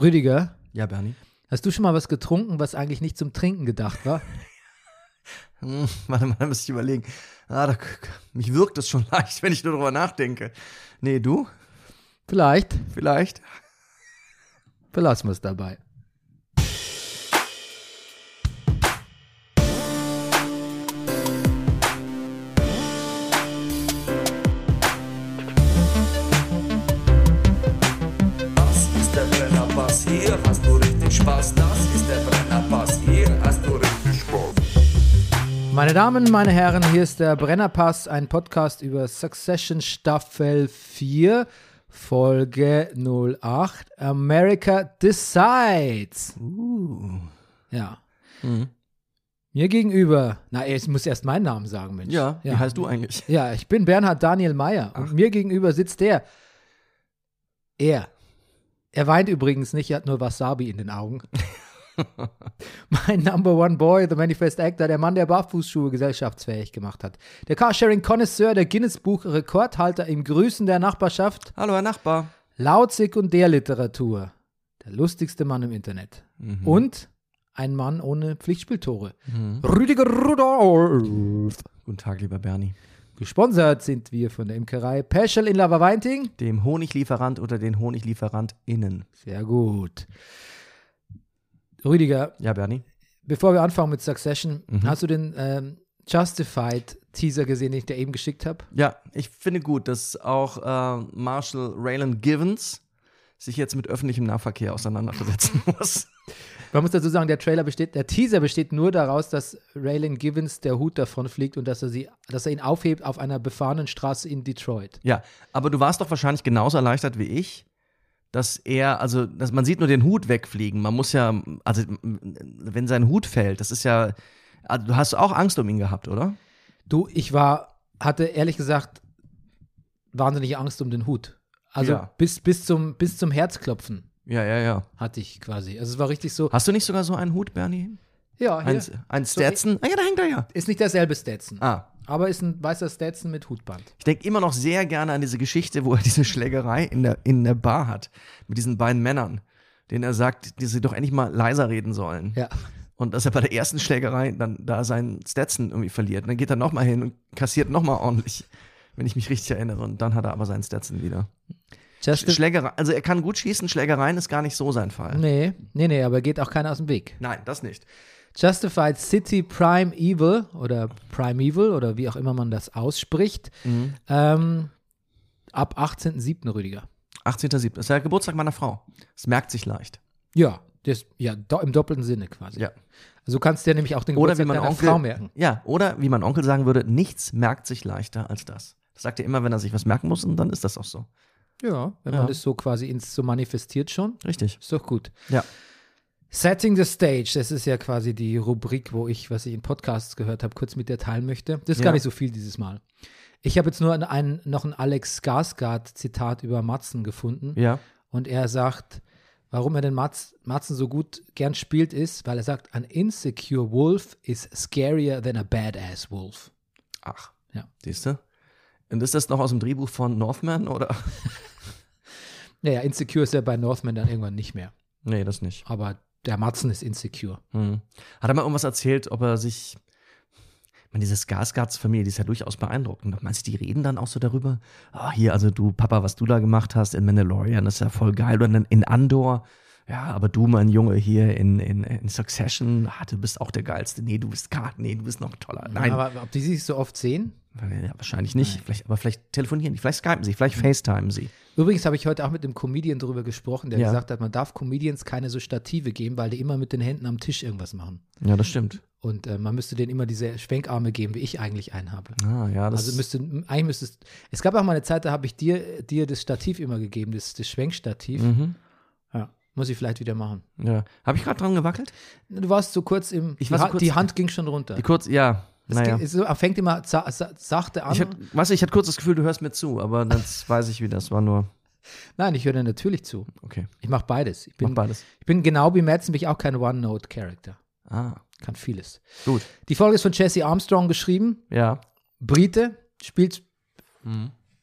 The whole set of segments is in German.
Rüdiger, Ja, Bernie. hast du schon mal was getrunken, was eigentlich nicht zum Trinken gedacht war? Hm, warte mal, da muss ich überlegen. Ah, da, mich wirkt das schon leicht, wenn ich nur darüber nachdenke. Nee, du? Vielleicht, Vielleicht? belassen wir es dabei. Meine Damen, meine Herren, hier ist der Brennerpass, ein Podcast über Succession Staffel 4, Folge 08, America Decides. Uh. Ja. Mhm. Mir gegenüber, na, ich muss erst meinen Namen sagen, Mensch. Ja, wie ja. heißt du eigentlich? Ja, ich bin Bernhard Daniel Meyer und mir gegenüber sitzt der. Er. Er weint übrigens nicht, er hat nur Wasabi in den Augen. mein Number One Boy, The Manifest Actor, der Mann, der Barfußschuhe gesellschaftsfähig gemacht hat. Der Carsharing-Connoisseur, der Guinness-Buch-Rekordhalter im Grüßen der Nachbarschaft, Hallo, Herr Nachbar. laut Sekundärliteratur, der lustigste Mann im Internet. Mhm. Und ein Mann ohne Pflichtspieltore. Rüdiger Rudolph. Guten Tag, lieber Bernie. Gesponsert sind wir von der Imkerei Peschel in Laberweinting. Dem Honiglieferant oder den HoniglieferantInnen. Sehr gut. Rüdiger, Ja, Bernie. bevor wir anfangen mit Succession, Mhm. hast du den ähm, Justified Teaser gesehen, den ich dir eben geschickt habe? Ja, ich finde gut, dass auch äh, Marshall Raylan Givens sich jetzt mit öffentlichem Nahverkehr auseinandersetzen muss. Man muss dazu sagen, der Trailer besteht, der Teaser besteht nur daraus, dass Raylan Givens der Hut davon fliegt und dass er sie, dass er ihn aufhebt auf einer befahrenen Straße in Detroit. Ja, aber du warst doch wahrscheinlich genauso erleichtert wie ich, dass er, also, dass man sieht nur den Hut wegfliegen. Man muss ja, also, wenn sein Hut fällt, das ist ja, also, du hast auch Angst um ihn gehabt, oder? Du, ich war, hatte ehrlich gesagt wahnsinnige Angst um den Hut. Also Ja. bis, bis, zum, bis zum Herzklopfen Ja, ja, ja. hatte ich quasi. Also es war richtig so. Hast du nicht sogar so einen Hut, Bernie? Ja, hier. Ein, ein Stetson? ah ja, da hängt er ja. Ist nicht derselbe Stetson. Ah. Aber ist ein weißer Stetson mit Hutband. Ich denke immer noch sehr gerne an diese Geschichte, wo er diese Schlägerei in der, in der Bar hat. Mit diesen beiden Männern, denen er sagt, die sie doch endlich mal leiser reden sollen. Ja. Und dass er bei der ersten Schlägerei dann da seinen Stetson irgendwie verliert. Und dann geht er nochmal hin und kassiert nochmal ordentlich, wenn ich mich richtig erinnere. Und dann hat er aber seinen Stetson wieder. Schlägerei, also er kann gut schießen, Schlägereien ist gar nicht so sein Fall. nee, nee, nee, aber geht auch keiner aus dem Weg. Nein, das nicht. Justified City Prime Evil oder Prime Evil oder wie auch immer man das ausspricht. Mhm. Ähm, ab 18.07. Rüdiger. 18.07. Das ist der Geburtstag meiner Frau. Das merkt sich leicht. Ja, das, ja, do, im doppelten Sinne quasi. Ja. Also du kannst dir nämlich auch den Oder wie Geburtstag deiner Onkel, Frau merken. Ja, oder wie mein Onkel sagen würde, nichts merkt sich leichter als das. Das sagt er immer, wenn er sich was merken muss, und dann ist das auch so. Ja, wenn Ja. man das so quasi ins so manifestiert schon, Richtig. ist doch gut. Ja. Setting the Stage, das ist ja quasi die Rubrik, wo ich, was ich in Podcasts gehört habe, kurz mit dir teilen möchte. Das ist Ja. gar nicht so viel dieses Mal. Ich habe jetzt nur ein, noch ein Alex Skarsgård-Zitat über Matzen gefunden. Ja. Und er sagt, warum er den Matz, Matzen so gut gern spielt, ist, weil er sagt, an insecure wolf is scarier than a badass wolf. Ach. Ja. Siehst du? Und ist das noch aus dem Drehbuch von Northman oder? Naja, insecure ist er bei Northman dann irgendwann nicht mehr. Nee, das nicht. Aber der Matzen ist insecure. Hm. Hat er mal irgendwas erzählt, ob er sich. Ich meine, diese Skarsgards-Familie, die ist ja durchaus beeindruckend. Meinst du, die reden dann auch so darüber? Ah, hier, also du, Papa, was du da gemacht hast in Mandalorian, das ist ja voll geil. Oder dann in Andor. Ja, aber du, mein Junge, hier in, in, in Succession, ah, du bist auch der Geilste. Nee, du bist gar, nee, du bist noch toller. Nein, Aber ob die sich so oft sehen? Ja, wahrscheinlich nicht. Vielleicht, aber vielleicht telefonieren die, vielleicht skypen sie, vielleicht FaceTimen sie. Übrigens habe ich heute auch mit einem Comedian darüber gesprochen, der Ja. gesagt hat, man darf Comedians keine so Stative geben, weil die immer mit den Händen am Tisch irgendwas machen. Ja, das stimmt. Und äh, man müsste denen immer diese Schwenkarme geben, wie ich eigentlich einen habe. Ah, ja, das Also müsste, eigentlich müsstest, es gab auch mal eine Zeit, da habe ich dir, dir das Stativ immer gegeben, das, das Schwenkstativ. Mhm. Ja, muss ich vielleicht wieder machen. Ja. Habe ich gerade dran gewackelt? Du warst so kurz im, Ich war so kurz- die Hand ging schon runter. Die kurz, ja. Es naja. es fängt immer sa sa sachte an. Ich hatte, du, ich hatte kurz das Gefühl, du hörst mir zu, aber das weiß ich wieder. Das war nur, Nein, ich höre dir natürlich zu. okay, Ich mache beides. Ich mach bin, beides. ich bin genau wie Madsen, bin ich auch kein One-Note-Character. Ah, Kann vieles. gut. Die Folge ist von Jesse Armstrong geschrieben. Ja. Brite, spielt,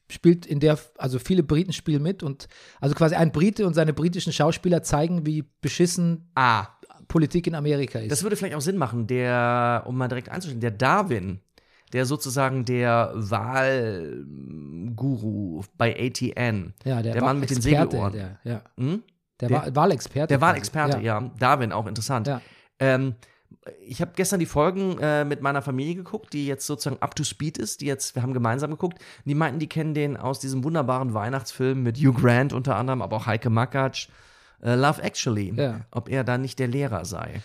spielt in der, also viele Briten spielen mit und also quasi ein Brite und seine britischen Schauspieler zeigen, wie beschissen Ah, Politik in Amerika ist. das würde vielleicht auch Sinn machen, der, um mal direkt einzustellen, der Darwin, der sozusagen der Wahlguru bei ATN, ja, der Mann mit den Segelohren. Der, ja. Hm? der, Der- Wahl- Wahlexperte. Der. Wahlexperte, ja. Darwin, auch interessant. Ja. Ähm, ich habe gestern die Folgen äh, mit meiner Familie geguckt, die jetzt sozusagen up to speed ist, die jetzt, wir haben gemeinsam geguckt. Die meinten, die kennen den aus diesem wunderbaren Weihnachtsfilm mit Hugh Grant unter anderem, aber auch Heike Makatsch, äh, Love Actually. Ja. Ob er da nicht der Lehrer sei.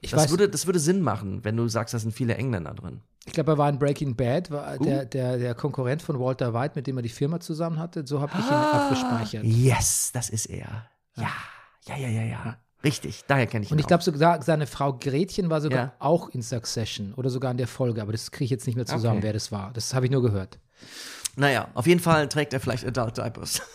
Ich Das weiß, würde, das würde Sinn machen, wenn du sagst, da sind viele Engländer drin. ich glaube, er war in Breaking Bad, war Uh. der, der, der Konkurrent von Walter White, mit dem er die Firma zusammen hatte. So habe ich ihn Ah. abgespeichert. Yes, das ist er. Ja, ja, ja, ja, ja. Richtig, daher kenne ich ihn. Und ich glaube sogar, seine Frau Gretchen war sogar Ja. auch in Succession oder sogar in der Folge, aber das kriege ich jetzt nicht mehr zusammen, Okay. wer das war. Das habe ich nur gehört. Naja, auf jeden Fall trägt er vielleicht Adult Diapers.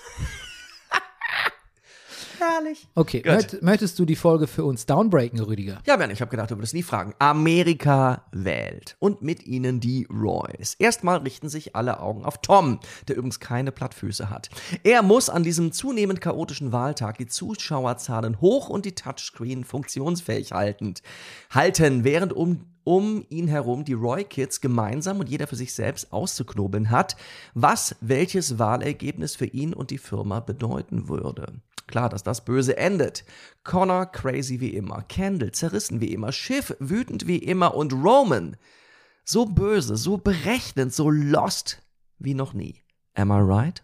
Herrlich. Okay, möcht, möchtest du die Folge für uns downbreaken, Rüdiger? Ja, Ben, ich habe gedacht, du würdest nie fragen. Amerika wählt. Und mit ihnen die Roys. Erstmal richten sich alle Augen auf Tom, der übrigens keine Plattfüße hat. Er muss an diesem zunehmend chaotischen Wahltag die Zuschauerzahlen hoch und die Touchscreen funktionsfähig haltend halten, während um um ihn herum die Roy Kids gemeinsam und jeder für sich selbst auszuknobeln hat, was welches Wahlergebnis für ihn und die Firma bedeuten würde. Klar, dass das böse endet. Connor crazy wie immer, Kendall zerrissen wie immer, Schiff wütend wie immer und Roman so böse, so berechnend, so lost wie noch nie. Am I right?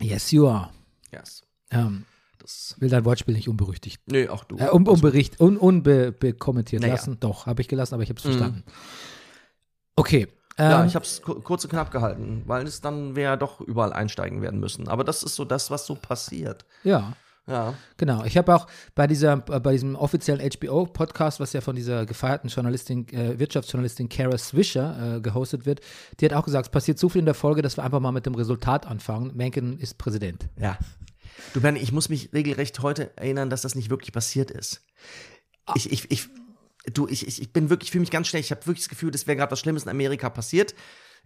Yes, you are. Yes. Ähm, Das, will dein Wortspiel nicht unberüchtigt. nee, auch du. Äh, un, unbericht, un, unbekommentiert Naja. lassen. Doch, habe ich gelassen, aber ich habe es verstanden. Okay. Ja, ähm, ich habe es kurz und knapp gehalten, weil es dann wäre doch überall einsteigen werden müssen. Aber das ist so das, was so passiert. ja. Ja. Genau, ich habe auch bei dieser, äh, bei diesem offiziellen HBO-Podcast, was ja von dieser gefeierten Journalistin, äh, Wirtschaftsjournalistin Kara Swisher äh, gehostet wird, die hat auch gesagt, es passiert so viel in der Folge, dass wir einfach mal mit dem Resultat anfangen. Mencken ist Präsident. Ja. Du, Bernie, ich muss mich regelrecht heute erinnern, dass das nicht wirklich passiert ist. Ich, ich, ich, du, ich, ich ich bin wirklich, fühle mich ganz schlecht. Ich habe wirklich das Gefühl, das wäre gerade was Schlimmes in Amerika passiert.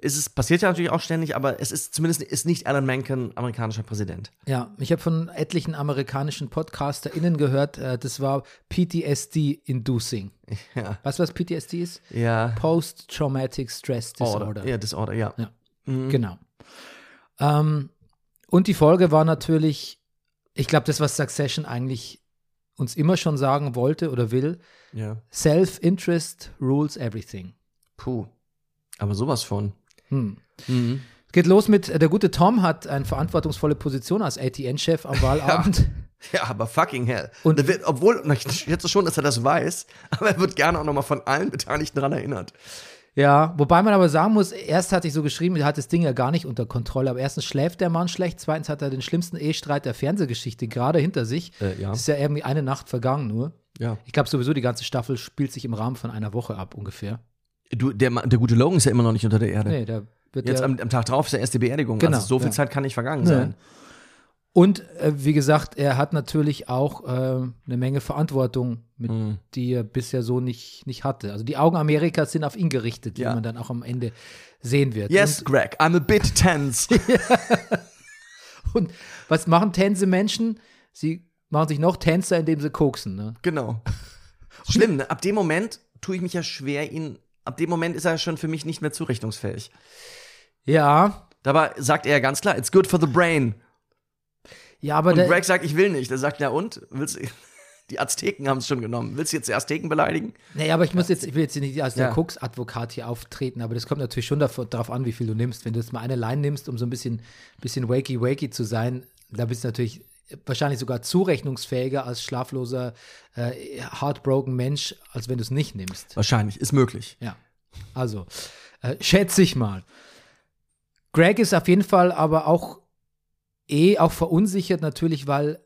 Es ist, passiert ja natürlich auch ständig, aber es ist zumindest ist nicht Alan Menken amerikanischer Präsident. Ja, ich habe von etlichen amerikanischen PodcasterInnen gehört, äh, das war PTSD-inducing. Ja. Weißt du, was PTSD ist? Ja. Post-Traumatic Stress Disorder. Order. Ja, Disorder, ja. Ja. Mhm. Genau. Ähm, und die Folge war natürlich, ich glaube, das, was Succession eigentlich uns immer schon sagen wollte oder will, ja. Self-Interest rules everything. Puh. Aber sowas von. Hm. Mhm. Es geht los mit, äh, der gute Tom hat eine verantwortungsvolle Position als ATN-Chef am Wahlabend. Ja, aber fucking hell. Und- wird, obwohl, ich schätze schon, dass er das weiß, aber er wird gerne auch nochmal von allen Beteiligten daran erinnert. Ja, wobei man aber sagen muss, erst hatte ich so geschrieben, er hat das Ding ja gar nicht unter Kontrolle. Aber erstens schläft der Mann schlecht, zweitens hat er den schlimmsten Ehestreit der Fernsehgeschichte gerade hinter sich. Äh, ja. Ist ja irgendwie eine Nacht vergangen nur. Ja. Ich glaube sowieso, die ganze Staffel spielt sich im Rahmen von einer Woche ab ungefähr. Du, der, der gute Logan ist ja immer noch nicht unter der Erde. Nee, da wird Jetzt ja, am, am Tag drauf ist der erste Beerdigung. Genau, also so viel ja. Zeit kann nicht vergangen Nee. sein. Und äh, wie gesagt, er hat natürlich auch äh, eine Menge Verantwortung, mit, Hm. die er bisher so nicht, nicht hatte. Also die Augen Amerikas sind auf ihn gerichtet, wie Ja. man dann auch am Ende sehen wird. Yes, Greg, I'm a bit tense. Und, und was machen tense Menschen? Sie machen sich noch tenser, indem sie koksen. Ne? genau. Schlimm, ne? Ab dem Moment tue ich mich ja schwer, ihn. Ab dem Moment ist er schon für mich nicht mehr zurechnungsfähig. Ja, Dabei sagt er ganz klar, it's good for the brain. Ja, aber Und der, Greg sagt, ich will nicht. Er sagt, ja und? Willst du, die Azteken haben es schon genommen. Willst du jetzt die Azteken beleidigen? nee, aber ich muss jetzt, ich will jetzt nicht als der Ja. Koks-Advokat hier auftreten, aber das kommt natürlich schon darauf an, wie viel du nimmst. Wenn du jetzt mal eine Line nimmst, um so ein bisschen, bisschen wakey-wakey zu sein, da bist du natürlich wahrscheinlich sogar zurechnungsfähiger als schlafloser, äh, heartbroken Mensch, als wenn du es nicht nimmst. Wahrscheinlich, ist möglich. Ja, also äh, schätze ich mal. Greg ist auf jeden Fall aber auch eh auch verunsichert natürlich, weil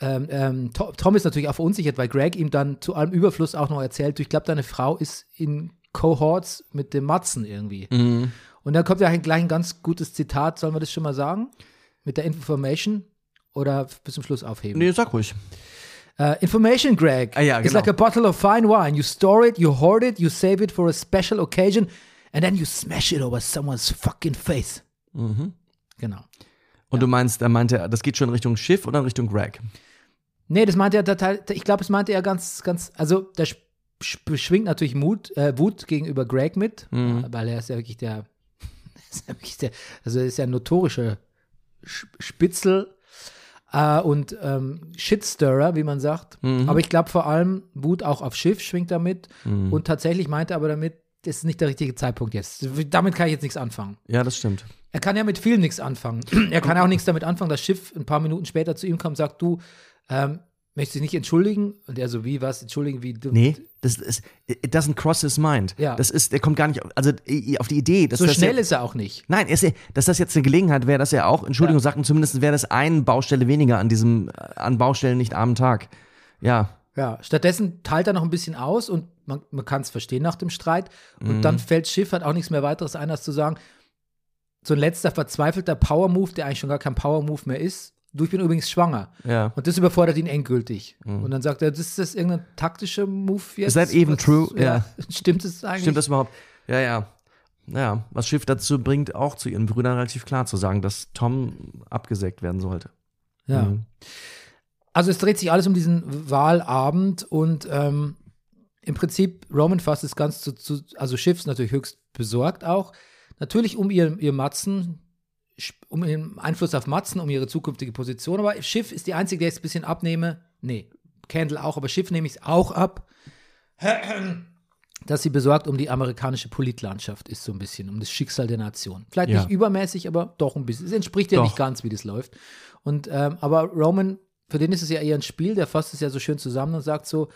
ähm, ähm, To- Tom ist natürlich auch verunsichert, weil Greg ihm dann zu allem Überfluss auch noch erzählt, ich glaube, deine Frau ist in Cohorts mit dem Matzen irgendwie. Mhm. Und dann kommt ja gleich ein ganz gutes Zitat, sollen wir das schon mal sagen? Mit der Information oder bis zum Schluss aufheben? Nee, sag ruhig. Uh, information, Greg. Ah, ja, It's genau. like a bottle of fine wine. You store it, you hoard it, you save it for a special occasion, and then you smash it over someone's fucking face. Mhm. Genau. Und du meinst, er meinte, das geht schon in Richtung Schiff oder in Richtung Greg? Nee, das meinte er total, ich glaube, das meinte er ganz, ganz, also sch- schwingt natürlich Mut, äh, Wut gegenüber Greg mit, Mhm. weil er ist ja wirklich der, ist ja wirklich der also er ist ja ein notorischer Sch- Spitzel äh, und ähm, Shitstirrer, wie man sagt. Mhm. Aber ich glaube vor allem Wut auch auf Schiff schwingt damit Mhm. und tatsächlich meinte er aber damit, das ist nicht der richtige Zeitpunkt jetzt. Damit kann ich jetzt nichts anfangen. Ja, das stimmt. Er kann ja mit viel nichts anfangen. er kann auch nichts damit anfangen, das Schiff ein paar Minuten später zu ihm kommt und sagt, du, ähm, möchtest dich nicht entschuldigen? Und er so, wie, was, entschuldigen, wie du. Nee, das ist, it doesn't cross his mind. Ja. Das ist, der kommt gar nicht, also auf die Idee, dass so das schnell ja, ist er auch nicht. Nein, ist, dass das jetzt eine Gelegenheit wäre, dass er auch Entschuldigung Ja. sagt und zumindest wäre das eine Baustelle weniger an diesem, an Baustellen nicht armen Tag. Ja. Ja, stattdessen teilt er noch ein bisschen aus und man, man kann es verstehen nach dem Streit. Und Mhm. dann fällt Schiff hat auch nichts mehr weiteres ein, als zu sagen, so ein letzter verzweifelter Power-Move, der eigentlich schon gar kein Power-Move mehr ist. Du, ich bin übrigens schwanger. Ja. Und das überfordert ihn endgültig. Und dann sagt er, das ist das irgendein taktischer Move jetzt? Is that even Was- true? Ja. Stimmt es eigentlich? Stimmt das überhaupt? Ja, ja. Ja, was Schiff dazu bringt, auch zu ihren Brüdern relativ klar zu sagen, dass Tom abgesägt werden sollte. Ja. Mhm. Also es dreht sich alles um diesen Wahlabend und ähm, im Prinzip Roman fasst es ganz zu, zu also Schiff ist natürlich höchst besorgt auch. Natürlich um ihr, ihr Matzen, um ihren Einfluss auf Matzen, um ihre zukünftige Position. Aber Schiff ist die einzige, der ich es ein bisschen abnehme. Nee, Candle auch, aber Schiff nehme ich es auch ab. Dass sie besorgt um die amerikanische Politlandschaft ist, so ein bisschen, um das Schicksal der Nation. Vielleicht Ja. nicht übermäßig, aber doch ein bisschen. Es entspricht ja Doch. nicht ganz, wie das läuft. Und ähm, aber Roman, für den ist es ja eher ein Spiel, der fasst es ja so schön zusammen und sagt so,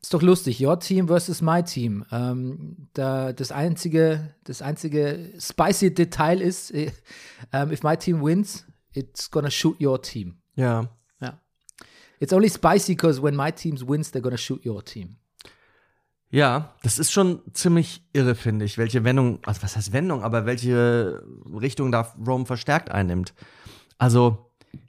ist doch lustig, your team versus my team. Ähm, da, das einzige, das einzige spicy Detail ist, äh, ähm, if my team wins, it's gonna shoot your team. Ja. Ja. It's only spicy because when my team wins, they're gonna shoot your team. Ja, das ist schon ziemlich irre, finde ich, welche Wendung, also was heißt Wendung, aber welche Richtung da Rome verstärkt einnimmt. Also,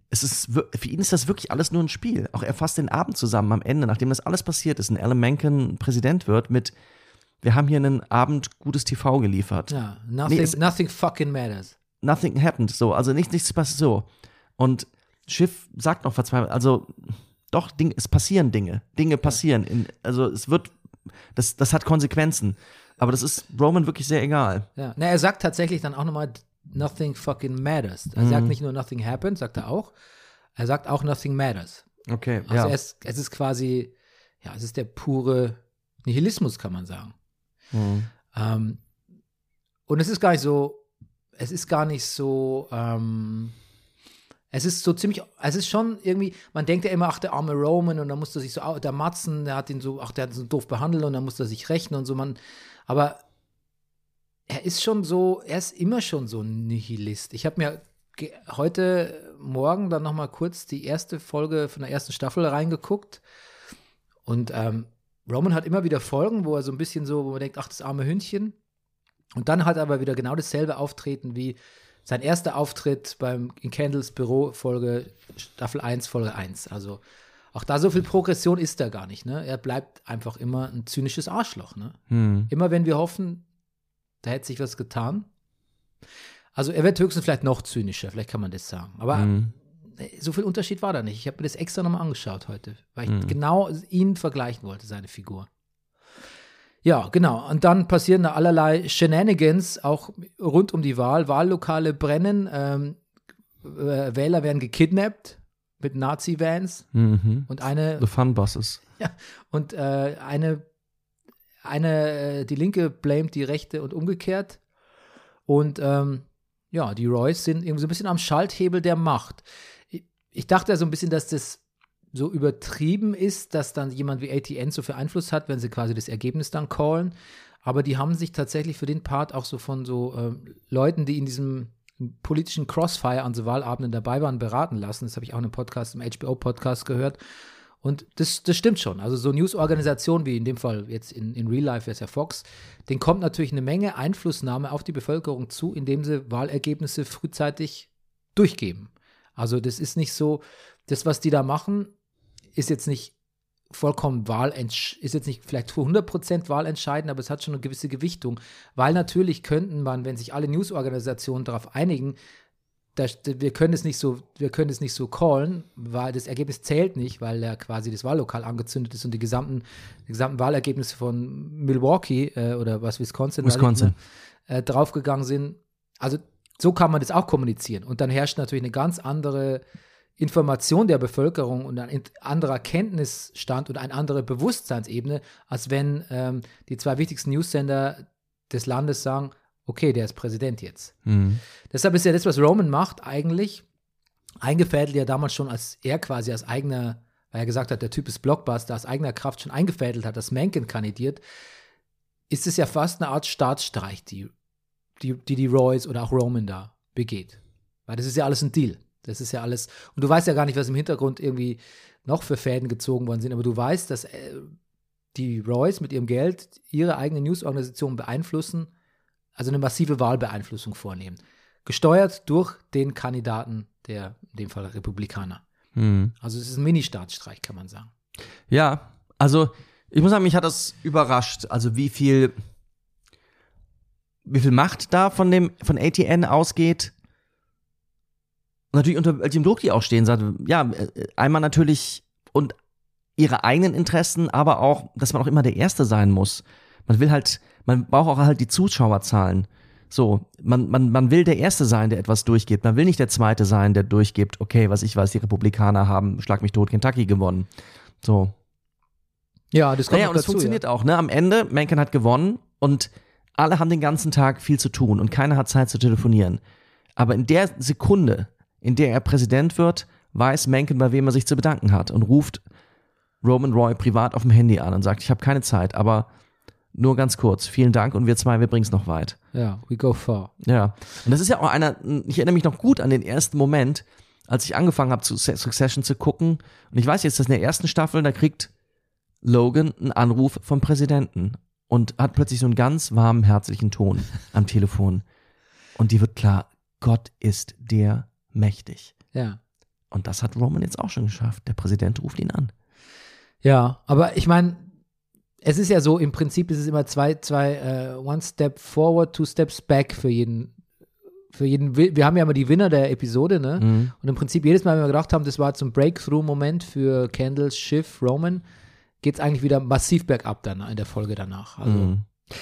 es ist, für ihn ist das wirklich alles nur ein Spiel. Auch er fasst den Abend zusammen am Ende, nachdem das alles passiert ist, und Alan Menken Präsident wird, mit, wir haben hier einen Abend gutes TV geliefert. Ja, nothing, Nee, es- nothing fucking matters. Nothing happened, so, also nicht, nichts passiert so. Und Schiff sagt noch verzweifelt, also, doch, Ding, es passieren Dinge. Dinge passieren. In, also, es wird, das, das hat Konsequenzen. Aber das ist Roman wirklich sehr egal. Ja. Na, er sagt tatsächlich dann auch nochmal, nothing fucking matters. Er sagt nicht nur nothing happened, sagt er auch. Er sagt auch nothing matters. Okay, Also ja. es, es ist quasi, ja, es ist der pure Nihilismus, kann man sagen. Mhm. Ähm, und es ist gar nicht so, es ist gar nicht so, ähm, es ist so ziemlich, es ist schon irgendwie, man denkt ja immer, ach, der arme Roman und dann musste er sich so, der Matzen, der hat ihn so, ach, der hat ihn so doof behandelt und dann musste er sich rächen und so, man, aber er ist schon so, er ist immer schon so ein Nihilist. Ich habe mir heute Morgen dann noch mal kurz die erste Folge von der ersten Staffel reingeguckt und ähm, Roman hat immer wieder Folgen, wo er so ein bisschen so, wo man denkt, ach, das arme Hündchen. Und dann hat er aber wieder genau dasselbe Auftreten wie sein erster Auftritt beim in Candles Büro, Folge Staffel 1, Folge 1. Also auch da so viel Progression ist da gar nicht. Ne? Er bleibt einfach immer ein zynisches Arschloch. Ne? Hm. Immer wenn wir hoffen, da hätte sich was getan. Also er wird höchstens vielleicht noch zynischer, vielleicht kann man das sagen. Aber Hm. so viel Unterschied war da nicht. Ich habe mir das extra nochmal angeschaut heute, weil ich Mhm. genau ihn vergleichen wollte, seine Figur. Ja, genau. Und dann passieren da allerlei Shenanigans, auch rund um die Wahl. Wahllokale brennen, ähm, äh, Wähler werden gekidnappt mit Nazi-Vans Mhm. und eine The Fun Buses. und äh, eine, eine, äh, die Linke blamet die Rechte und umgekehrt. Und ähm, ja, die Royce sind irgendwie so ein bisschen am Schalthebel der Macht. Ich, dachte ja so ein bisschen, dass das so übertrieben ist, dass dann jemand wie ATN so viel Einfluss hat, wenn sie quasi das Ergebnis dann callen. Aber die haben sich tatsächlich für den Part auch so von so ähm, Leuten, die in diesem politischen Crossfire an so Wahlabenden dabei waren, beraten lassen. Das habe ich auch in einem Podcast, im HBO-Podcast gehört. Und das, das stimmt schon. Also so News-Organisationen wie in dem Fall jetzt in, in Real Life es ja Fox, denen kommt natürlich eine Menge Einflussnahme auf die Bevölkerung zu, indem sie Wahlergebnisse frühzeitig durchgeben. Also das ist nicht so, das, was die da machen, ist jetzt nicht vollkommen wahlentsch ist jetzt nicht vielleicht für 100% wahlentscheidend, aber es hat schon eine gewisse Gewichtung, weil natürlich könnten man, wenn sich alle Newsorganisationen darauf einigen, das, wir können es nicht so, wir können es nicht so callen, weil das Ergebnis zählt nicht, weil ja quasi das Wahllokal angezündet ist und die gesamten, die gesamten Wahlergebnisse von Milwaukee äh, oder was Wisconsin, Wisconsin. äh, draufgegangen sind. Also so kann man das auch kommunizieren. Und dann herrscht natürlich eine ganz andere Information der Bevölkerung und ein anderer Kenntnisstand und eine andere Bewusstseinsebene, als wenn ähm, die zwei wichtigsten Newsender des Landes sagen, okay, der ist Präsident jetzt. Mhm. Deshalb ist ja das, was Roman macht, eigentlich eingefädelt ja damals schon, als er quasi als eigener, weil er gesagt hat, der Typ ist Blockbuster, aus eigener Kraft schon eingefädelt hat, dass Mencken kandidiert, ist es ja fast eine Art Staatsstreich, die die, die, die Royce oder auch Roman da begeht. Weil das ist ja alles ein Deal. Das ist ja alles, und du weißt ja gar nicht, was im Hintergrund irgendwie noch für Fäden gezogen worden sind, aber du weißt, dass äh, die Royce mit ihrem Geld ihre eigene Newsorganisation beeinflussen, also eine massive Wahlbeeinflussung vornehmen. Gesteuert durch den Kandidaten der, in dem Fall Republikaner. Mhm. Also es ist ein Mini-Staatsstreich, kann man sagen. Ja, also ich muss sagen, mich hat das überrascht, also wie viel, wie viel Macht da von dem, von ATN ausgeht. Und natürlich unter welchem Druck die auch stehen, sagt, ja, äh, einmal natürlich und ihre eigenen Interessen, aber auch, dass man auch immer der Erste sein muss. Man will halt, man braucht auch halt die Zuschauerzahlen. So, man, man, man will der Erste sein, der etwas durchgibt. Man will nicht der Zweite sein, der durchgibt, okay, was ich weiß, die Republikaner haben, schlag mich tot, Kentucky gewonnen. So. Ja, das kommt Naja, und es dazu, funktioniert ja. auch, ne? Am Ende, Mencken hat gewonnen und alle haben den ganzen Tag viel zu tun und keiner hat Zeit zu telefonieren. Aber in der Sekunde, in der er Präsident wird, weiß Mencken, bei wem er sich zu bedanken hat und ruft Roman Roy privat auf dem Handy an und sagt, ich habe keine Zeit, aber nur ganz kurz, vielen Dank und wir zwei, wir bringen es noch weit. Ja, we go far. Ja. Und das ist ja auch einer, ich erinnere mich noch gut an den ersten Moment, als ich angefangen habe, zu Succession zu gucken. Und ich weiß jetzt, dass in der ersten Staffel, da kriegt Logan einen Anruf vom Präsidenten und hat plötzlich so einen ganz warmen, herzlichen Ton am Telefon. Und die wird klar, Gott ist der mächtig. Ja. Und das hat Roman jetzt auch schon geschafft. Der Präsident ruft ihn an. Ja, aber ich meine, es ist ja so, im Prinzip ist es immer zwei, zwei, äh, one step forward, two steps back für jeden, für jeden, Wi- wir haben ja immer die Winner der Episode, ne? Mhm. Und im Prinzip jedes Mal, wenn wir gedacht haben, das war zum Breakthrough-Moment für Candles, Schiff, Roman, geht es eigentlich wieder massiv bergab dann in der Folge danach. Also, Mhm.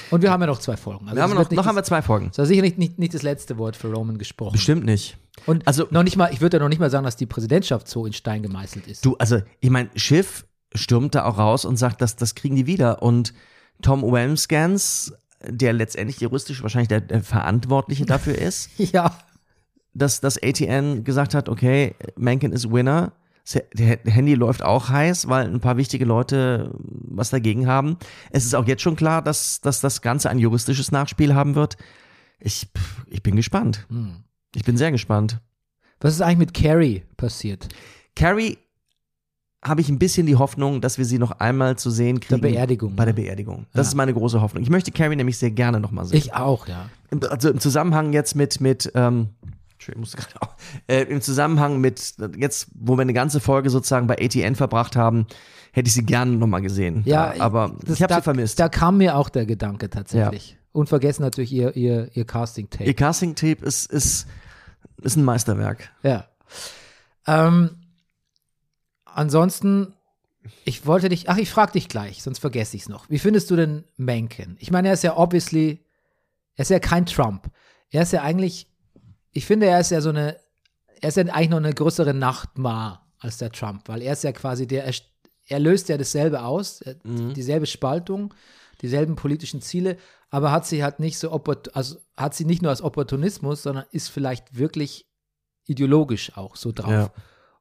Und wir haben ja noch zwei Folgen. Also Wir haben noch, noch haben wir das, zwei Folgen. das war sicher nicht, nicht, nicht das letzte Wort für Roman gesprochen. Bestimmt nicht. Und Also- noch nicht mal, ich würde ja noch nicht mal sagen, dass die Präsidentschaft so in Stein gemeißelt ist. Du, also, ich meine, Schiff stürmt da auch raus und sagt, das, das kriegen die wieder. Und Tom Wamsgans, der letztendlich juristisch wahrscheinlich der, der Verantwortliche dafür ist, Ja. dass das ATN gesagt hat, okay, Mencken ist Winner. Das der Handy läuft auch heiß, weil ein paar wichtige Leute was dagegen haben. Es ist auch jetzt schon klar, dass, dass das Ganze ein juristisches Nachspiel haben wird. Ich, ich bin gespannt. Hm. Ich bin sehr gespannt. Was ist eigentlich mit Carrie passiert? Carrie habe ich ein bisschen die Hoffnung, dass wir sie noch einmal zu sehen Der kriegen. Beerdigung. Bei der ne? Beerdigung. Das Ja. ist meine große Hoffnung. Ich möchte Carrie nämlich sehr gerne noch mal sehen. Ich auch, ja. Also im Zusammenhang jetzt mit, mit ähm, ich musste gerade auch, äh, im Zusammenhang mit, jetzt, wo wir eine ganze Folge sozusagen bei ATN verbracht haben, hätte ich sie gerne nochmal gesehen. Ja, da, aber das- ich habe sie vermisst. Da kam mir auch der Gedanke tatsächlich. Und vergessen natürlich ihr, ihr, ihr Casting-Tape. Ihr Casting-Tape ist, ist, ist ein Meisterwerk. Ja. Ähm, ansonsten, ich wollte dich, ach, ich frage dich gleich, sonst vergesse ich es noch. Wie findest du denn Mencken? Ich meine, er ist ja obviously, er ist ja kein Trump. Er ist ja eigentlich, ich finde, er ist ja so eine, er ist ja eigentlich noch eine größere Nachtmar als der Trump, weil er ist ja quasi der, er, er löst ja dasselbe aus, er- dieselbe Spaltung, dieselben politischen Ziele, aber hat sie halt nicht so, also hat sie nicht nur als Opportunismus, sondern ist vielleicht wirklich ideologisch auch so drauf. Ja.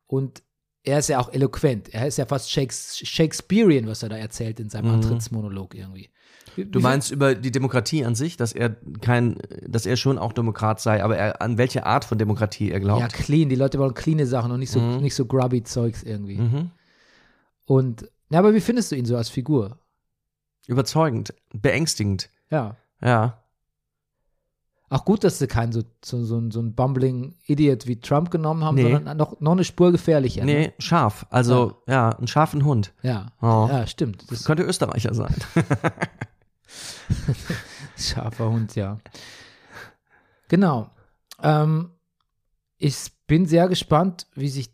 Und er ist ja auch eloquent. Er ist ja fast Shakes Shakespearean, was er da erzählt in seinem Antrittsmonolog irgendwie. Wie- Du meinst über die Demokratie an sich, dass er kein, dass er schon auch Demokrat sei, aber er, an welche Art von Demokratie er glaubt. Ja, clean. Die Leute wollen cleane Sachen und nicht so, nicht so grubby Zeugs irgendwie. Mhm. Und, ja, aber wie findest du ihn so als Figur? Überzeugend, beängstigend. Ja. Ja. Auch gut, dass sie keinen so, so, so, so einen bumbling Idiot wie Trump genommen haben, Nee. sondern noch, noch eine Spur gefährlicher. Nee, Ne? scharf. Also, ja, einen scharfen Hund. Ja. Oh. ja, stimmt. Das Könnte Österreicher sein. Scharfer Hund, ja. Genau. Ähm, ich bin sehr gespannt, wie sich.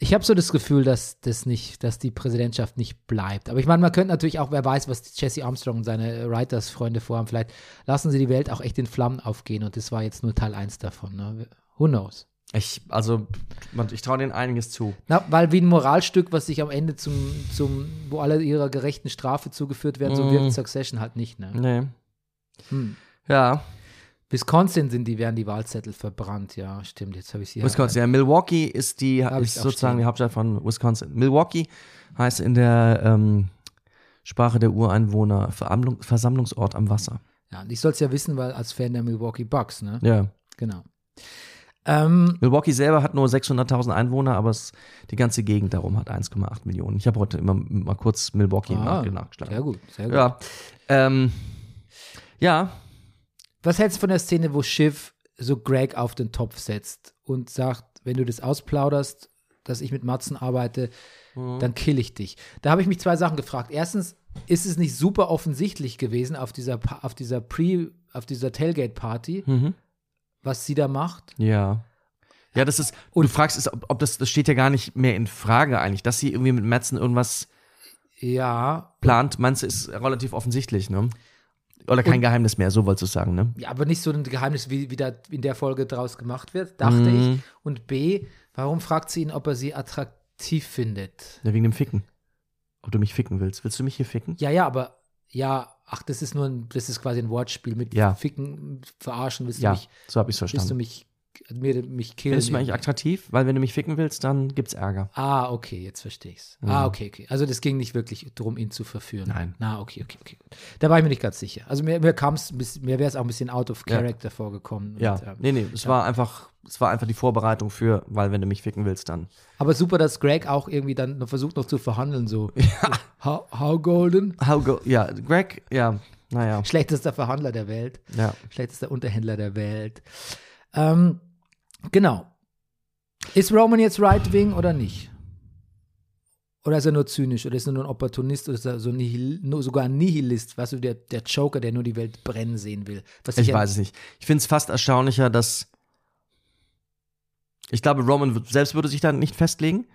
Ich habe so das Gefühl, dass das nicht, dass die Präsidentschaft nicht bleibt. Aber ich meine, man könnte natürlich auch, wer weiß, was Jesse Armstrong und seine Writers-Freunde vorhaben. Vielleicht lassen sie die Welt auch echt in Flammen aufgehen und das war jetzt nur Teil 1 davon. Ne? Who knows? Ich, also, ich traue denen einiges zu. Na, weil wie ein Moralstück, was sich am Ende zum, zum, wo alle ihrer gerechten Strafe zugeführt werden, so Mm. wirkt Succession halt nicht. Ne? Nee. Hm. Ja, Wisconsin sind die, werden die Wahlzettel verbrannt, ja, stimmt. Jetzt habe ich sie Wisconsin. Ja, Milwaukee ist die ist sozusagen stehen. die Hauptstadt von Wisconsin. Milwaukee heißt in der ähm, Sprache der Ureinwohner Versammlung, Versammlungsort am Wasser. Ja, und ich soll es ja wissen, weil als Fan der Milwaukee Bucks, ne? Ja. Genau. Ähm, Milwaukee selber hat nur 600.000 Einwohner, aber es, die ganze Gegend darum hat 1,8 Millionen. Ich habe heute immer mal kurz Milwaukee ah, nach- nachgeschlagen. sehr gut, sehr gut. Ja. Ähm, ja, Was hältst du von der Szene, wo Schiff so Greg auf den Topf setzt und sagt, wenn du das ausplauderst, dass ich mit Matzen arbeite, Mhm. dann kill ich dich. Da habe ich mich zwei Sachen gefragt. Erstens, ist es nicht super offensichtlich gewesen auf dieser, auf dieser Pre, auf dieser Tailgate-Party, Mhm. was sie da macht? Ja. Ja, das ist, und du fragst, ist, ob, ob das, das steht ja gar nicht mehr in Frage eigentlich, dass sie irgendwie mit Madsen irgendwas Ja, plant, meinst du, ist relativ offensichtlich, ne? Oder kein Geheimnis mehr, so wolltest du sagen, ne? Ja, aber nicht so ein Geheimnis, wie, wie da in der Folge draus gemacht wird, dachte Mhm. ich. Und B, warum fragt sie ihn, ob er sie attraktiv findet? Ja, wegen dem Ficken. Ob du mich ficken willst. Willst du mich hier ficken? Ja, ja, aber ja, ach, das ist nur ein, das ist quasi ein Wortspiel mit Ja. Ficken, verarschen, willst Ja, du mich, so habe ich es willst du verstanden. mich, mir, mich killen? Findest du mich eigentlich attraktiv? Weil wenn du mich ficken willst, dann gibt's Ärger. Ah, okay, jetzt verstehe ich's. Ah, okay, okay. Also das ging nicht wirklich darum, ihn zu verführen. Nein. Na, okay, okay, okay. Da war ich mir nicht ganz sicher. Also mir, mir kam es, mir wäre es auch ein bisschen out of Ja. character vorgekommen. Ja. Und, ähm, nee, nee, es war einfach, es war einfach die Vorbereitung für, weil wenn du mich ficken willst, dann. Aber super, dass Greg auch irgendwie dann noch versucht noch zu verhandeln, so. How, how Golden? How go, ja, Greg, ja, naja, Schlechtester Verhandler der Welt. ja. Schlechtester Unterhändler der Welt. Ähm, genau. Ist Roman jetzt Right-Wing oder nicht? Oder ist er nur zynisch? Oder ist er nur ein Opportunist? Oder ist er so nihil, sogar ein Nihilist? Weißt du, der, der Joker, der nur die Welt brennen sehen will? Was Ich ja- weiß es nicht. Ich finde es fast erstaunlicher, dass. Ich glaube, Roman selbst würde sich da nicht festlegen.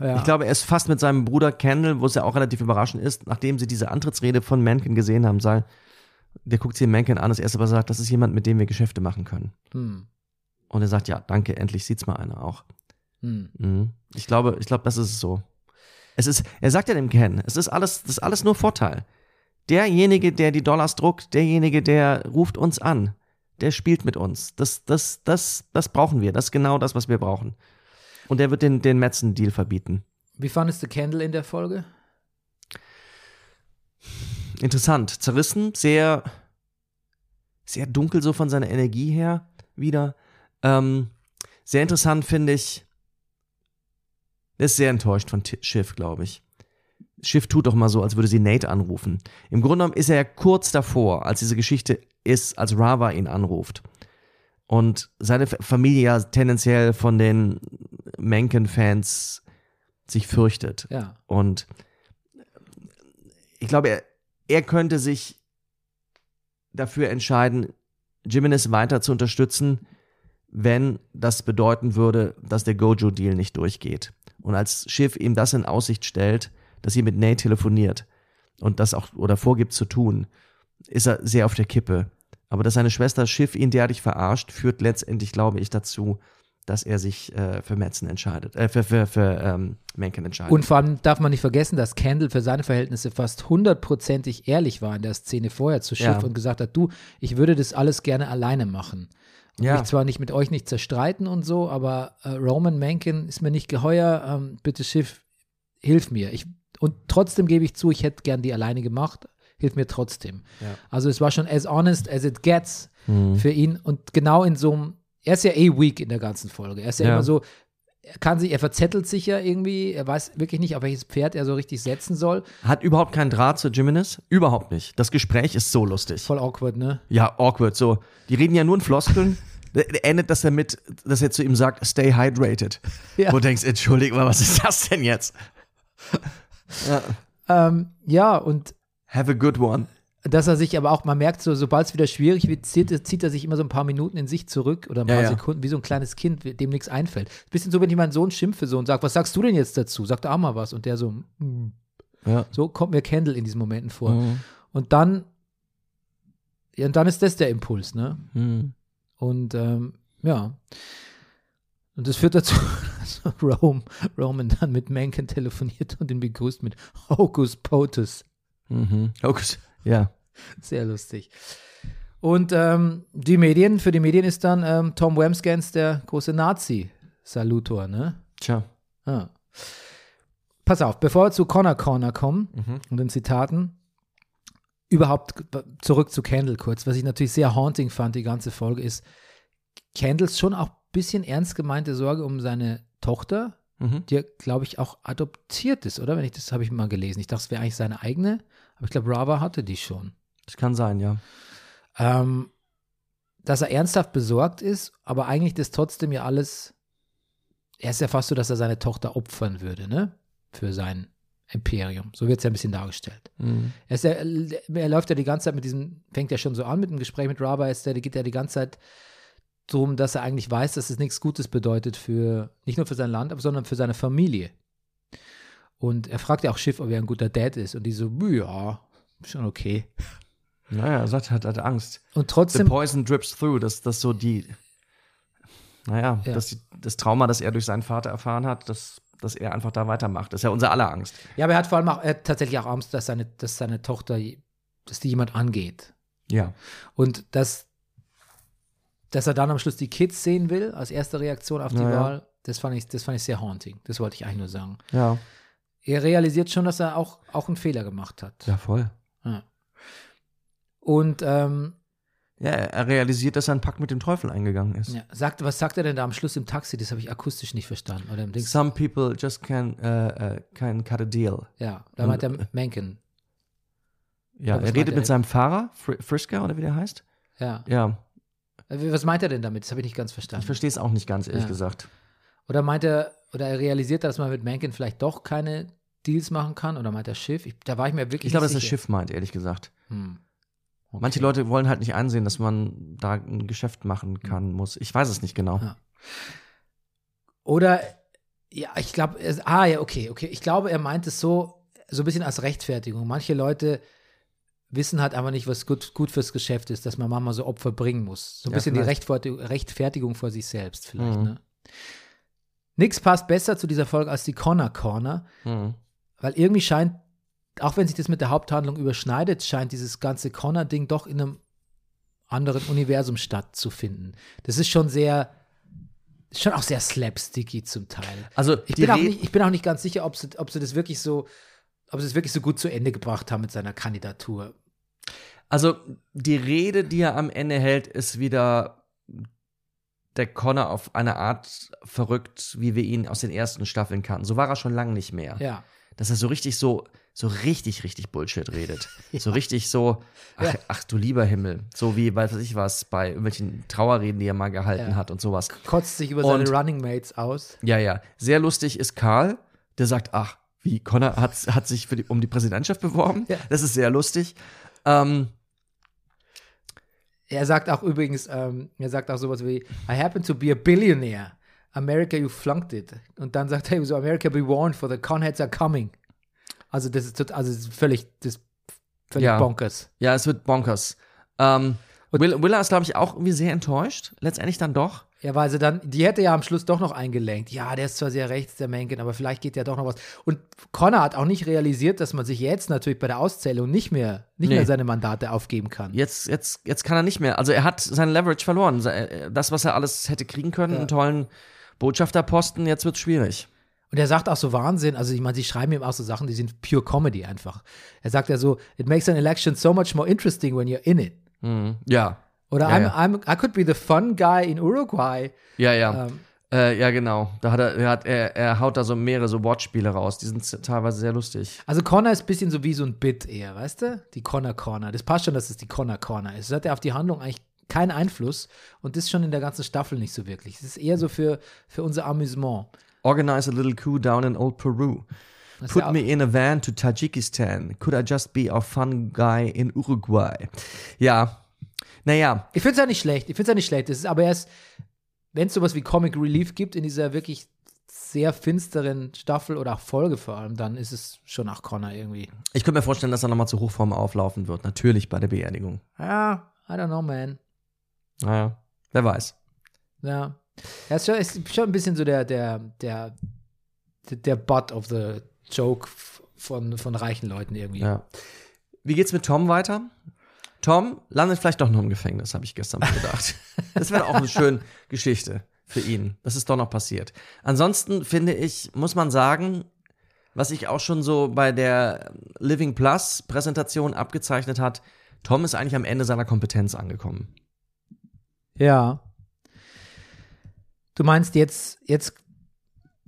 Ja. Ich glaube, er ist fast mit seinem Bruder Kendall, wo es ja auch relativ überraschend ist, nachdem sie diese Antrittsrede von Mencken gesehen haben, sei, der guckt sich Mencken an, das erste, was er sagt, das ist jemand, mit dem wir Geschäfte machen können. Hm. Und er sagt, ja, danke, endlich sieht's mal einer auch. Hm. Mhm. Ich glaube, ich glaube, das ist es so. Es ist, er sagt ja dem Ken, es ist alles, das ist alles nur Vorteil. Derjenige, der die Dollars druckt, derjenige, der ruft uns an, der spielt mit uns. Das, das, das, das brauchen wir. Das ist genau das, was wir brauchen. Und der wird den, den Metzen-Deal verbieten. Wie fandest du Candle in der Folge? Interessant, zerrissen, sehr, sehr dunkel so von seiner Energie her wieder. Ähm, sehr interessant finde ich, der ist sehr enttäuscht von T Schiff, glaube ich. Schiff tut doch mal so, als würde sie Nate anrufen. Im Grunde genommen ist er ja kurz davor, als diese Geschichte ist, als Rava ihn anruft. Und seine Familie ja tendenziell von den Mencken-Fans sich fürchtet. Ja. Und ich glaube, er, er könnte sich dafür entscheiden, Jimenez weiter zu unterstützen, wenn das bedeuten würde, dass der Gojo-Deal nicht durchgeht. Und als Schiff ihm das in Aussicht stellt, dass sie mit Nate telefoniert und das auch oder vorgibt zu tun, ist er sehr auf der Kippe. Aber dass seine Schwester Schiff ihn derartig verarscht, führt letztendlich, glaube ich, dazu, dass er sich äh, für Metzen entscheidet, äh, für, für, für ähm, Mencken entscheidet. Und vor allem darf man nicht vergessen, dass Candle für seine Verhältnisse fast hundertprozentig ehrlich war in der Szene vorher zu Schiff Ja. und gesagt hat, du, ich würde das alles gerne alleine machen. Ja. mich zwar nicht mit euch nicht zerstreiten und so, aber äh, Roman Mencken ist mir nicht geheuer. Ähm, bitte Schiff, hilf mir. Ich, und trotzdem gebe ich zu, ich hätte gern die alleine gemacht. Hilf mir trotzdem. Ja. Also es war schon as honest as it gets Mhm. für ihn und genau in so einem, er ist ja eh weak in der ganzen Folge. Er ist ja, Ja. immer so, er kann sich, er verzettelt sich ja irgendwie, er weiß wirklich nicht, auf welches Pferd er so richtig setzen soll. Hat überhaupt keinen Draht zu Jimenez. Überhaupt nicht. Das Gespräch ist so lustig. Voll awkward, ne? Ja, awkward. So, die reden ja nur in Floskeln. Endet das damit, dass er zu ihm sagt, stay hydrated. Ja. Wo du denkst, entschuldige mal, was ist das denn jetzt? ja. Ähm, ja, und Have a good one. Dass er sich aber auch, man merkt so, sobald es wieder schwierig wird, zieht, zieht er sich immer so ein paar Minuten in sich zurück oder ein paar ja. Sekunden, wie so ein kleines Kind, dem nichts einfällt. Bisschen so, wenn ich meinen Sohn schimpfe so und sage, was sagst du denn jetzt dazu? Sagt auch mal was. Und der so, "Hm." Ja. so kommt mir Kendall in diesen Momenten vor. Mhm. Und dann, ja, und dann ist das der Impuls, ne? Mhm. Und ähm, ja. Und das führt dazu, dass Rome, Roman dann mit Mencken telefoniert und ihn begrüßt mit Hocus Potus. Mhm. Okay. Ja. Sehr lustig. Und ähm, die Medien, für die Medien ist dann ähm, Tom Wamsgans der große Nazi-Salutor, ne? Tja. Ah. Pass auf, bevor wir zu Connor Corner kommen Mhm. und den Zitaten, überhaupt zurück zu Kendall kurz. Was ich natürlich sehr haunting fand, die ganze Folge, ist Kendalls schon auch ein bisschen ernst gemeinte Sorge um seine Tochter, Mhm. die, glaube ich, auch adoptiert ist, oder? Wenn ich das habe ich mal gelesen. Ich dachte, es wäre eigentlich seine eigene, aber ich glaube, Rava hatte die schon. Das kann sein, ja. Ähm, dass er ernsthaft besorgt ist, aber eigentlich das trotzdem ja alles, er ist ja fast so, dass er seine Tochter opfern würde, ne? Für sein Imperium. So wird es ja ein bisschen dargestellt. Mhm. Er, ja, er läuft ja die ganze Zeit mit diesem, fängt ja schon so an mit dem Gespräch mit Raba, ist der, geht ja die ganze Zeit drum, dass er eigentlich weiß, dass es nichts Gutes bedeutet für, nicht nur für sein Land, aber sondern für seine Familie. Und er fragt ja auch Schiff, ob er ein guter Dad ist. Und die so, ja, schon okay. Naja, er sagt, er hat, hat Angst. Und The trotzdem, poison drips through, dass das so die, naja, Ja. die, das Trauma, das er durch seinen Vater erfahren hat, dass, dass er einfach da weitermacht. Das ist ja unser aller Angst. ja, aber er hat vor allem auch, tatsächlich auch Angst, dass seine, dass seine Tochter, dass die jemand angeht. Ja. Und dass, dass er dann am Schluss die Kids sehen will, als erste Reaktion auf die Ja, ja. Wahl, das fand, ich, das fand ich sehr haunting. Das wollte ich eigentlich nur sagen. Ja. Er realisiert schon, dass er auch, auch einen Fehler gemacht hat. Ja, voll. Ja. Und ähm, Ja, er realisiert, dass er einen Pakt mit dem Teufel eingegangen ist. ja, sagt, was sagt er denn da am Schluss im Taxi? Das habe ich akustisch nicht verstanden. Oder im Dings. Some people just can, uh, uh, can cut a deal. Ja, da meint er Mencken. Ja, er redet mit seinem Fahrer, Fr Friska oder wie der heißt. Ja. Ja, Äh, Was meint er denn damit? Das habe ich nicht ganz ich verstanden. verstehe es auch nicht ganz, ehrlich Ja. gesagt. Oder meint er, oder er realisiert, dass man mit Mencken vielleicht doch keine Deals machen kann? Oder meint er Schiff? Ich, da war ich mir wirklich Ich glaube, dass das. Schiff meint, ehrlich gesagt. Hm. Okay. Manche Leute wollen halt nicht einsehen, dass man da ein Geschäft machen kann, muss. Ich weiß es nicht genau. Ja. Oder, ja, ich glaube, ah, ja, okay, okay. Ich glaube, er meint es so, so ein bisschen als Rechtfertigung. Manche Leute wissen halt aber nicht, was gut, gut fürs Geschäft ist, dass man manchmal so Opfer bringen muss. So ein Ja, bisschen die vielleicht. Rechtfertigung, Rechtfertigung vor sich selbst vielleicht, Mhm. ne? Nix passt besser zu dieser Folge als die Connor Corner, Mhm. weil irgendwie scheint, auch wenn sich das mit der Haupthandlung überschneidet, scheint dieses ganze Connor-Ding doch in einem anderen Universum stattzufinden. Das ist schon sehr, schon auch sehr slapsticky zum Teil. Also, Ich bin, auch nicht, ich bin auch nicht ganz sicher, ob sie, ob sie das wirklich so, ob sie es wirklich so gut zu Ende gebracht haben mit seiner Kandidatur. Also die Rede, die er am Ende hält, ist wieder der Connor auf eine Art verrückt, wie wir ihn aus den ersten Staffeln kannten. So war er schon lange nicht mehr. Ja. Dass er so richtig so, so richtig, richtig Bullshit redet. So richtig so, ach, Ja. ach du lieber Himmel. So wie, weiß ich was, bei irgendwelchen Trauerreden, die er mal gehalten Ja. hat und sowas. Kotzt sich über Und- seine Running Mates aus. Ja, ja. Sehr lustig ist Karl, der sagt, ach, wie, Connor hat, hat sich die, um die Präsidentschaft beworben. Ja. Das ist sehr lustig. Ähm, Er sagt auch übrigens, ähm, er sagt auch sowas wie, I happen to be a billionaire. America, you flunked it. Und dann sagt er so, America be warned, for the conheads are coming. Also das ist, also das ist völlig, das ist völlig Ja. bonkers. Ja, es wird bonkers. Ähm, Will, Willa ist, glaube ich, auch irgendwie sehr enttäuscht. Letztendlich dann doch. Ja, weil sie dann, die hätte ja am Schluss doch noch eingelenkt. Ja, der ist zwar sehr rechts, der Mencken, aber vielleicht geht ja doch noch was. Und Connor hat auch nicht realisiert, dass man sich jetzt natürlich bei der Auszählung nicht mehr, nicht Nee. mehr seine Mandate aufgeben kann. Jetzt, jetzt, jetzt kann er nicht mehr. Also er hat sein Leverage verloren. Se- Das, was er alles hätte kriegen können, Ja. einen tollen Botschafterposten, jetzt wird es schwierig. Und er sagt auch so Wahnsinn, also ich meine, sie schreiben ihm auch so Sachen, die sind pure Comedy einfach. Er sagt ja so, it makes an election so much more interesting when you're in it. Mhm. Ja. Oder Ja, I'm, ja. I'm, I could be the fun guy in Uruguay. Ja, ja. Ähm, Äh, ja, genau. Da hat er, er, hat, er, er haut da so mehrere so Wortspiele raus. Die sind teilweise sehr lustig. Also Connor ist ein bisschen so wie so ein Bit eher, weißt du? Die Connor Corner. Das passt schon, dass es die Connor Corner ist. Das hat ja auf die Handlung eigentlich keinen Einfluss und das schon in der ganzen Staffel nicht so wirklich. Es ist eher so für, für unser Amüsement. Organize a little coup down in old Peru. Das ist Put ja me in a van to Tajikistan. Could I just be a fun guy in Uruguay? Ja. Naja, Ich finde es ja nicht schlecht. Ich finde es ja nicht schlecht. Es ist aber erst, wenn es sowas wie Comic Relief gibt in dieser wirklich sehr finsteren Staffel oder auch Folge vor allem, dann ist es schon nach Connor irgendwie. ich könnte mir vorstellen, dass er nochmal zur Hochform auflaufen wird. Natürlich bei der Beerdigung. Ja, I don't know, man. Naja, wer weiß. Ja. Er ist schon, ist schon ein bisschen so der, der, der, der, Butt of the Joke von, von reichen Leuten irgendwie. Ja. Wie geht's mit Tom weiter? Tom landet vielleicht doch noch im Gefängnis, habe ich gestern mal gedacht. Das wäre auch eine schöne Geschichte für ihn. Das ist doch noch passiert. Ansonsten finde ich, muss man sagen, was sich auch schon so bei der Living Plus Präsentation abgezeichnet hat, Tom ist eigentlich am Ende seiner Kompetenz angekommen. Ja. Du meinst jetzt, jetzt,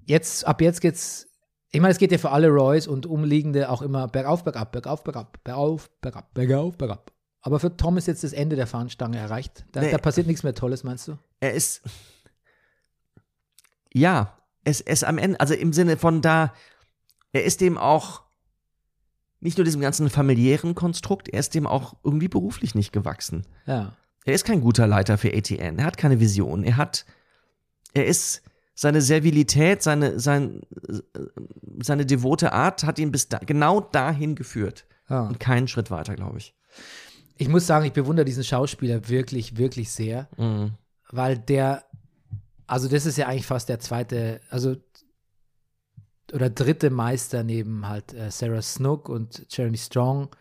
jetzt, ab jetzt geht's, ich meine, es geht ja für alle Roys und Umliegende auch immer bergauf, bergab, bergauf, bergab, bergauf, bergab, bergauf, bergab. Aber für Tom ist jetzt das Ende der Fahnenstange erreicht. Da, Nee. da passiert nichts mehr Tolles, meinst du? er ist. Ja, es ist am Ende, also im Sinne von da, er ist dem auch nicht nur diesem ganzen familiären Konstrukt, er ist dem auch irgendwie beruflich nicht gewachsen. Ja. Er ist kein guter Leiter für ATN, er hat keine Vision, er hat, er ist, seine Servilität, seine, sein, seine devote Art hat ihn bis da, genau dahin geführt. ja. Und keinen Schritt weiter, glaube ich. Ich muss sagen, ich bewundere diesen Schauspieler wirklich, wirklich sehr, Mhm. weil der, also das ist ja eigentlich fast der zweite, also oder dritte Meister neben halt äh, Sarah Snook und Jeremy Strong,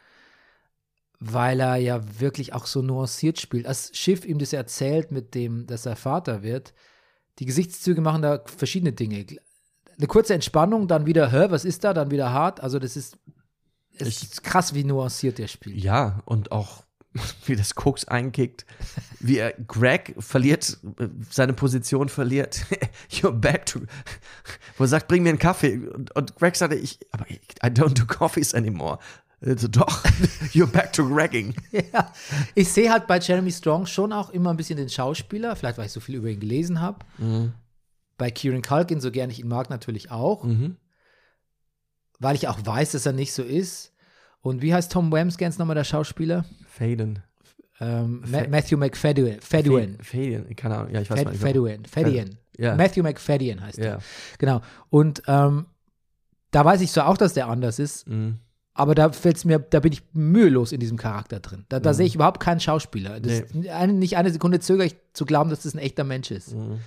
weil er ja wirklich auch so nuanciert spielt. Als Schiff ihm das erzählt, mit dem, dass er Vater wird, die Gesichtszüge machen da verschiedene Dinge. Eine kurze Entspannung, dann wieder, hä, was ist da, dann wieder hart. Also das ist, es Ich- ist krass, wie nuanciert der spielt. Ja, und auch wie das Koks einkickt, wie er Greg verliert, seine Position verliert. You're back to. Wo er sagt, bring mir einen Kaffee. Und, und Greg sagte, ich, aber ich- I don't do coffees anymore. Also, doch, you're back to Gregging. Ja, ich sehe halt bei Jeremy Strong schon auch immer ein bisschen den Schauspieler, vielleicht weil ich so viel über ihn gelesen habe. Bei Kieran Culkin, so gern ich ihn mag, natürlich auch, Mhm. weil ich auch weiß, dass er nicht so ist. Und wie heißt Tom Wamsgans nochmal der Schauspieler? Faden. Ähm, Fa- Matthew McFadden. Fadden. Faden, keine Ahnung. Ja, ich weiß Fad mal nicht. Fadden. Fadden. Ja. Matthew McFadden heißt Ja. er. Genau. Und ähm, da weiß ich so auch, dass der anders ist. Mhm. Aber da fällt's mir, da bin ich mühelos in diesem Charakter drin. Da, da sehe ich überhaupt keinen Schauspieler. Das, eine, nicht eine Sekunde zögere ich zu glauben, dass das ein echter Mensch ist. Mhm.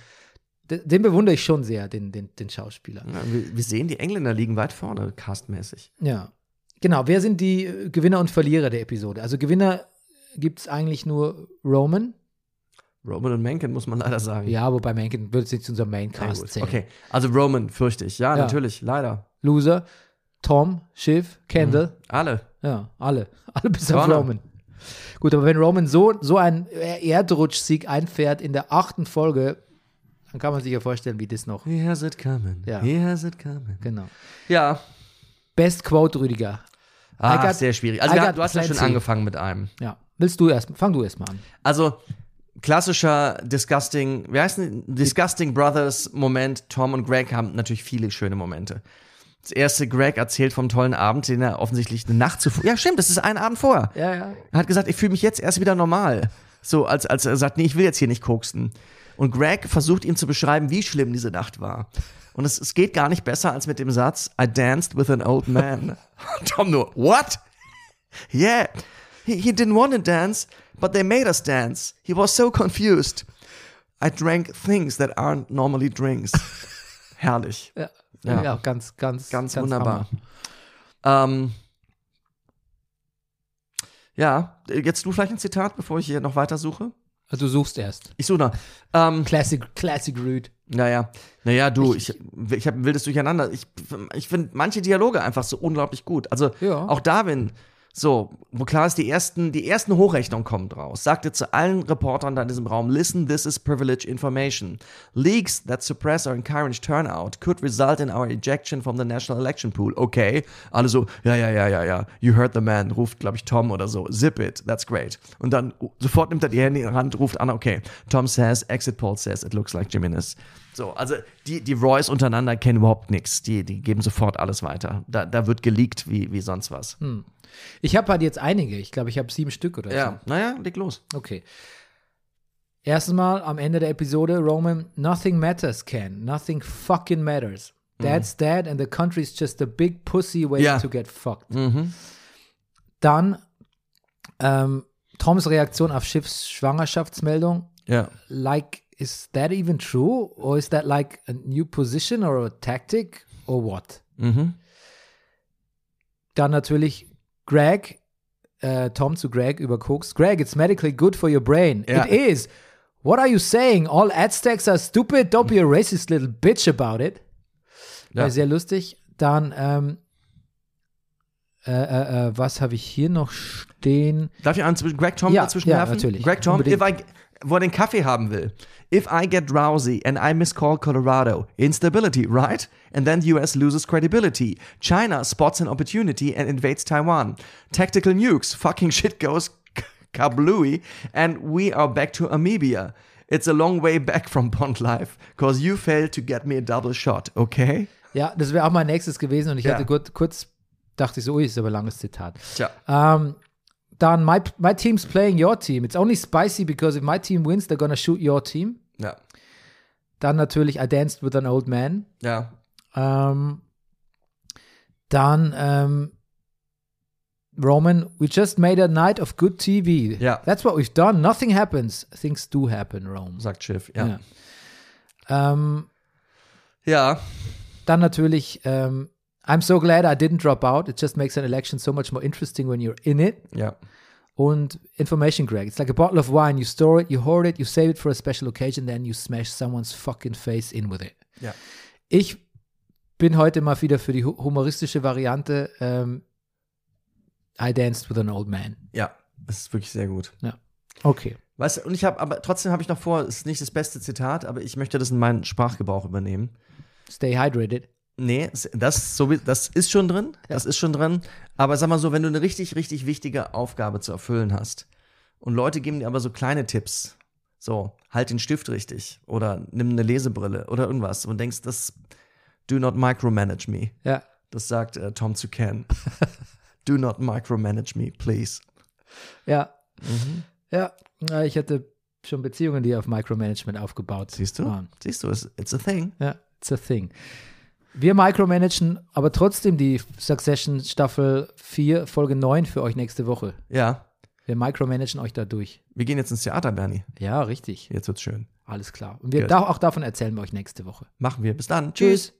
Den bewundere ich schon sehr, den, den, den Schauspieler. Ja, wir, wir sehen, die Engländer liegen weit vorne, castmäßig. Ja. Genau. Wer sind die äh, Gewinner und Verlierer der Episode? Also Gewinner gibt es eigentlich nur Roman. Roman und Mencken, muss man leider sagen. Ja, wobei Mencken wird nicht zu unserem Ja, Maincast gut. zählen. Okay, also Roman fürchte ich. Ja, Ja. natürlich, leider. Loser, Tom, Schiff, Kendall. Alle. Ja, alle. Alle bis auf. Roman. Gut, aber wenn Roman so, so einen Erdrutschsieg einfährt in der achten Folge, dann kann man sich ja vorstellen, wie das noch. He has it coming. Ja. He has it coming. Genau. Ja. Best Quote, Rüdiger. Ah, got- sehr schwierig. Also wir, du hast ja schon angefangen mit einem. Ja. Willst du erst, fang du erst mal an. Also klassischer Disgusting, wie heißt denn, Disgusting Brothers Moment. Tom und Greg haben natürlich viele schöne Momente. Das erste, Greg erzählt vom tollen Abend, den er offensichtlich eine Nacht zuvor. Ja, stimmt, das ist ein Abend vorher. Ja, ja. Er hat gesagt, ich fühle mich jetzt erst wieder normal. So, als, als er sagt, nee, ich will jetzt hier nicht koksen. Und Greg versucht ihm zu beschreiben, wie schlimm diese Nacht war. Und es, es geht gar nicht besser als mit dem Satz, I danced with an old man. Tom nur, what? Yeah, he, he didn't want to dance, but they made us dance. He was so confused. I drank things that aren't normally drinks. Herrlich. Ja, Ja. ja. ganz, ganz, Ganz, wunderbar. Hammer. Ähm, ja, jetzt du vielleicht ein Zitat, bevor ich hier noch weiter suche? Also du suchst erst. Ich suche noch. Ähm, Classic, Classic Rude. Naja, naja, du, ich, ich, habe ein wildes Durcheinander. Ich, ich finde manche Dialoge einfach so unglaublich gut. Also Ja. auch Darwin, So, wo klar ist, die ersten, die ersten Hochrechnungen kommen draus. Sagte zu allen Reportern da in diesem Raum, listen, this is privileged information. Leaks that suppress or encourage turnout could result in our ejection from the national election pool. Okay. Alle so, ja, ja, ja, ja, ja. You heard the man, ruft, glaube ich, Tom oder so. Zip it, that's great. Und dann sofort nimmt er die Hände in die Hand, ruft an, okay. Tom says, exit poll says, it looks like Jimenez. So, also die, die Roys untereinander kennen überhaupt nichts. Die, die geben sofort alles weiter. Da, da wird geleakt wie, wie sonst was. Ich habe halt jetzt einige. Ich glaube, ich habe sieben Stück oder Ja, naja, leg los. so. Okay. Erstes Mal am Ende der Episode, Roman, nothing matters, Ken. Nothing fucking matters. Dad's dead and the country's just a big pussy waiting Ja. to get fucked. Mhm. Dann ähm, Toms Reaktion auf Schiffs Schwangerschaftsmeldung. Ja. Like, is that even true? Or is that like a new position or a tactic? Or what? Mhm. Dann natürlich Greg, äh, Tom zu Greg über Koks. Greg, it's medically good for your brain. Ja. It is. What are you saying? All Aztecs are stupid? Don't be a racist little bitch about it. Ja. War sehr lustig. Dann, ähm, äh, äh, äh, was habe ich hier noch stehen? Darf ich einen zwischen Greg Tom Ja, dazwischen ja, werfen? natürlich. Greg Tom, if I, wo er den Kaffee haben will. If I get drowsy and I miscall Colorado, instability, right? And then the US loses credibility. China spots an opportunity and invades Taiwan. Tactical nukes, fucking shit goes kablooey, and we are back to Amibia. It's a long way back from Bond Life, cause you failed to get me a double shot, okay? Ja, das wäre auch mein nächstes gewesen und ich Ja. hatte kurz, kurz dachte ich so, ui, ist aber ein langes Zitat. Tja. Um, dann, my, my team's playing your team. It's only spicy because if my team wins, they're gonna shoot your team. Ja. Dann natürlich I danced with an old man. Ja. Ähm, dann ähm, Roman, we just made a night of good TV. Ja. That's what we've done. Nothing happens. Things do happen, Rome. Sagt Schiff, ja. Ja. Ähm, Ja. dann natürlich ähm, I'm so glad I didn't drop out. It just makes an election so much more interesting when you're in it. Ja. Und Information Greg. It's like a bottle of wine. You store it, you hoard it, you save it for a special occasion, then you smash someone's fucking face in with it. Ja. Ich bin heute mal wieder für die hu- humoristische Variante. Ähm, I danced with an old man. Ja. Das ist wirklich sehr gut. Ja. Okay. Weißt du, und ich habe, aber trotzdem habe ich noch vor, es ist nicht das beste Zitat, aber ich möchte das in meinen Sprachgebrauch übernehmen. Stay hydrated. Nee, das, so, wie- das ist schon drin, das ist schon drin. Aber sag mal so, wenn du eine richtig, richtig wichtige Aufgabe zu erfüllen hast und Leute geben dir aber so kleine Tipps, so, halt den Stift richtig oder nimm eine Lesebrille oder irgendwas und denkst, das, do not micromanage me. Ja. Das sagt äh, Tom zu Ken. do not micromanage me, please. Ja. Mhm. Ja. Ja, Ich hatte schon Beziehungen, die auf Micromanagement aufgebaut Siehst du? waren. Siehst du, it's, it's a thing. Ja, it's a thing. Wir micromanagen aber trotzdem die Succession Staffel 4, Folge 9 für euch nächste Woche. Ja. Wir micromanagen euch da durch. Wir gehen jetzt ins Theater, Bernie. Ja, richtig. Jetzt wird's schön. Alles klar. Und wir, da, auch davon erzählen wir euch nächste Woche. Machen wir. Bis dann. Tschüss.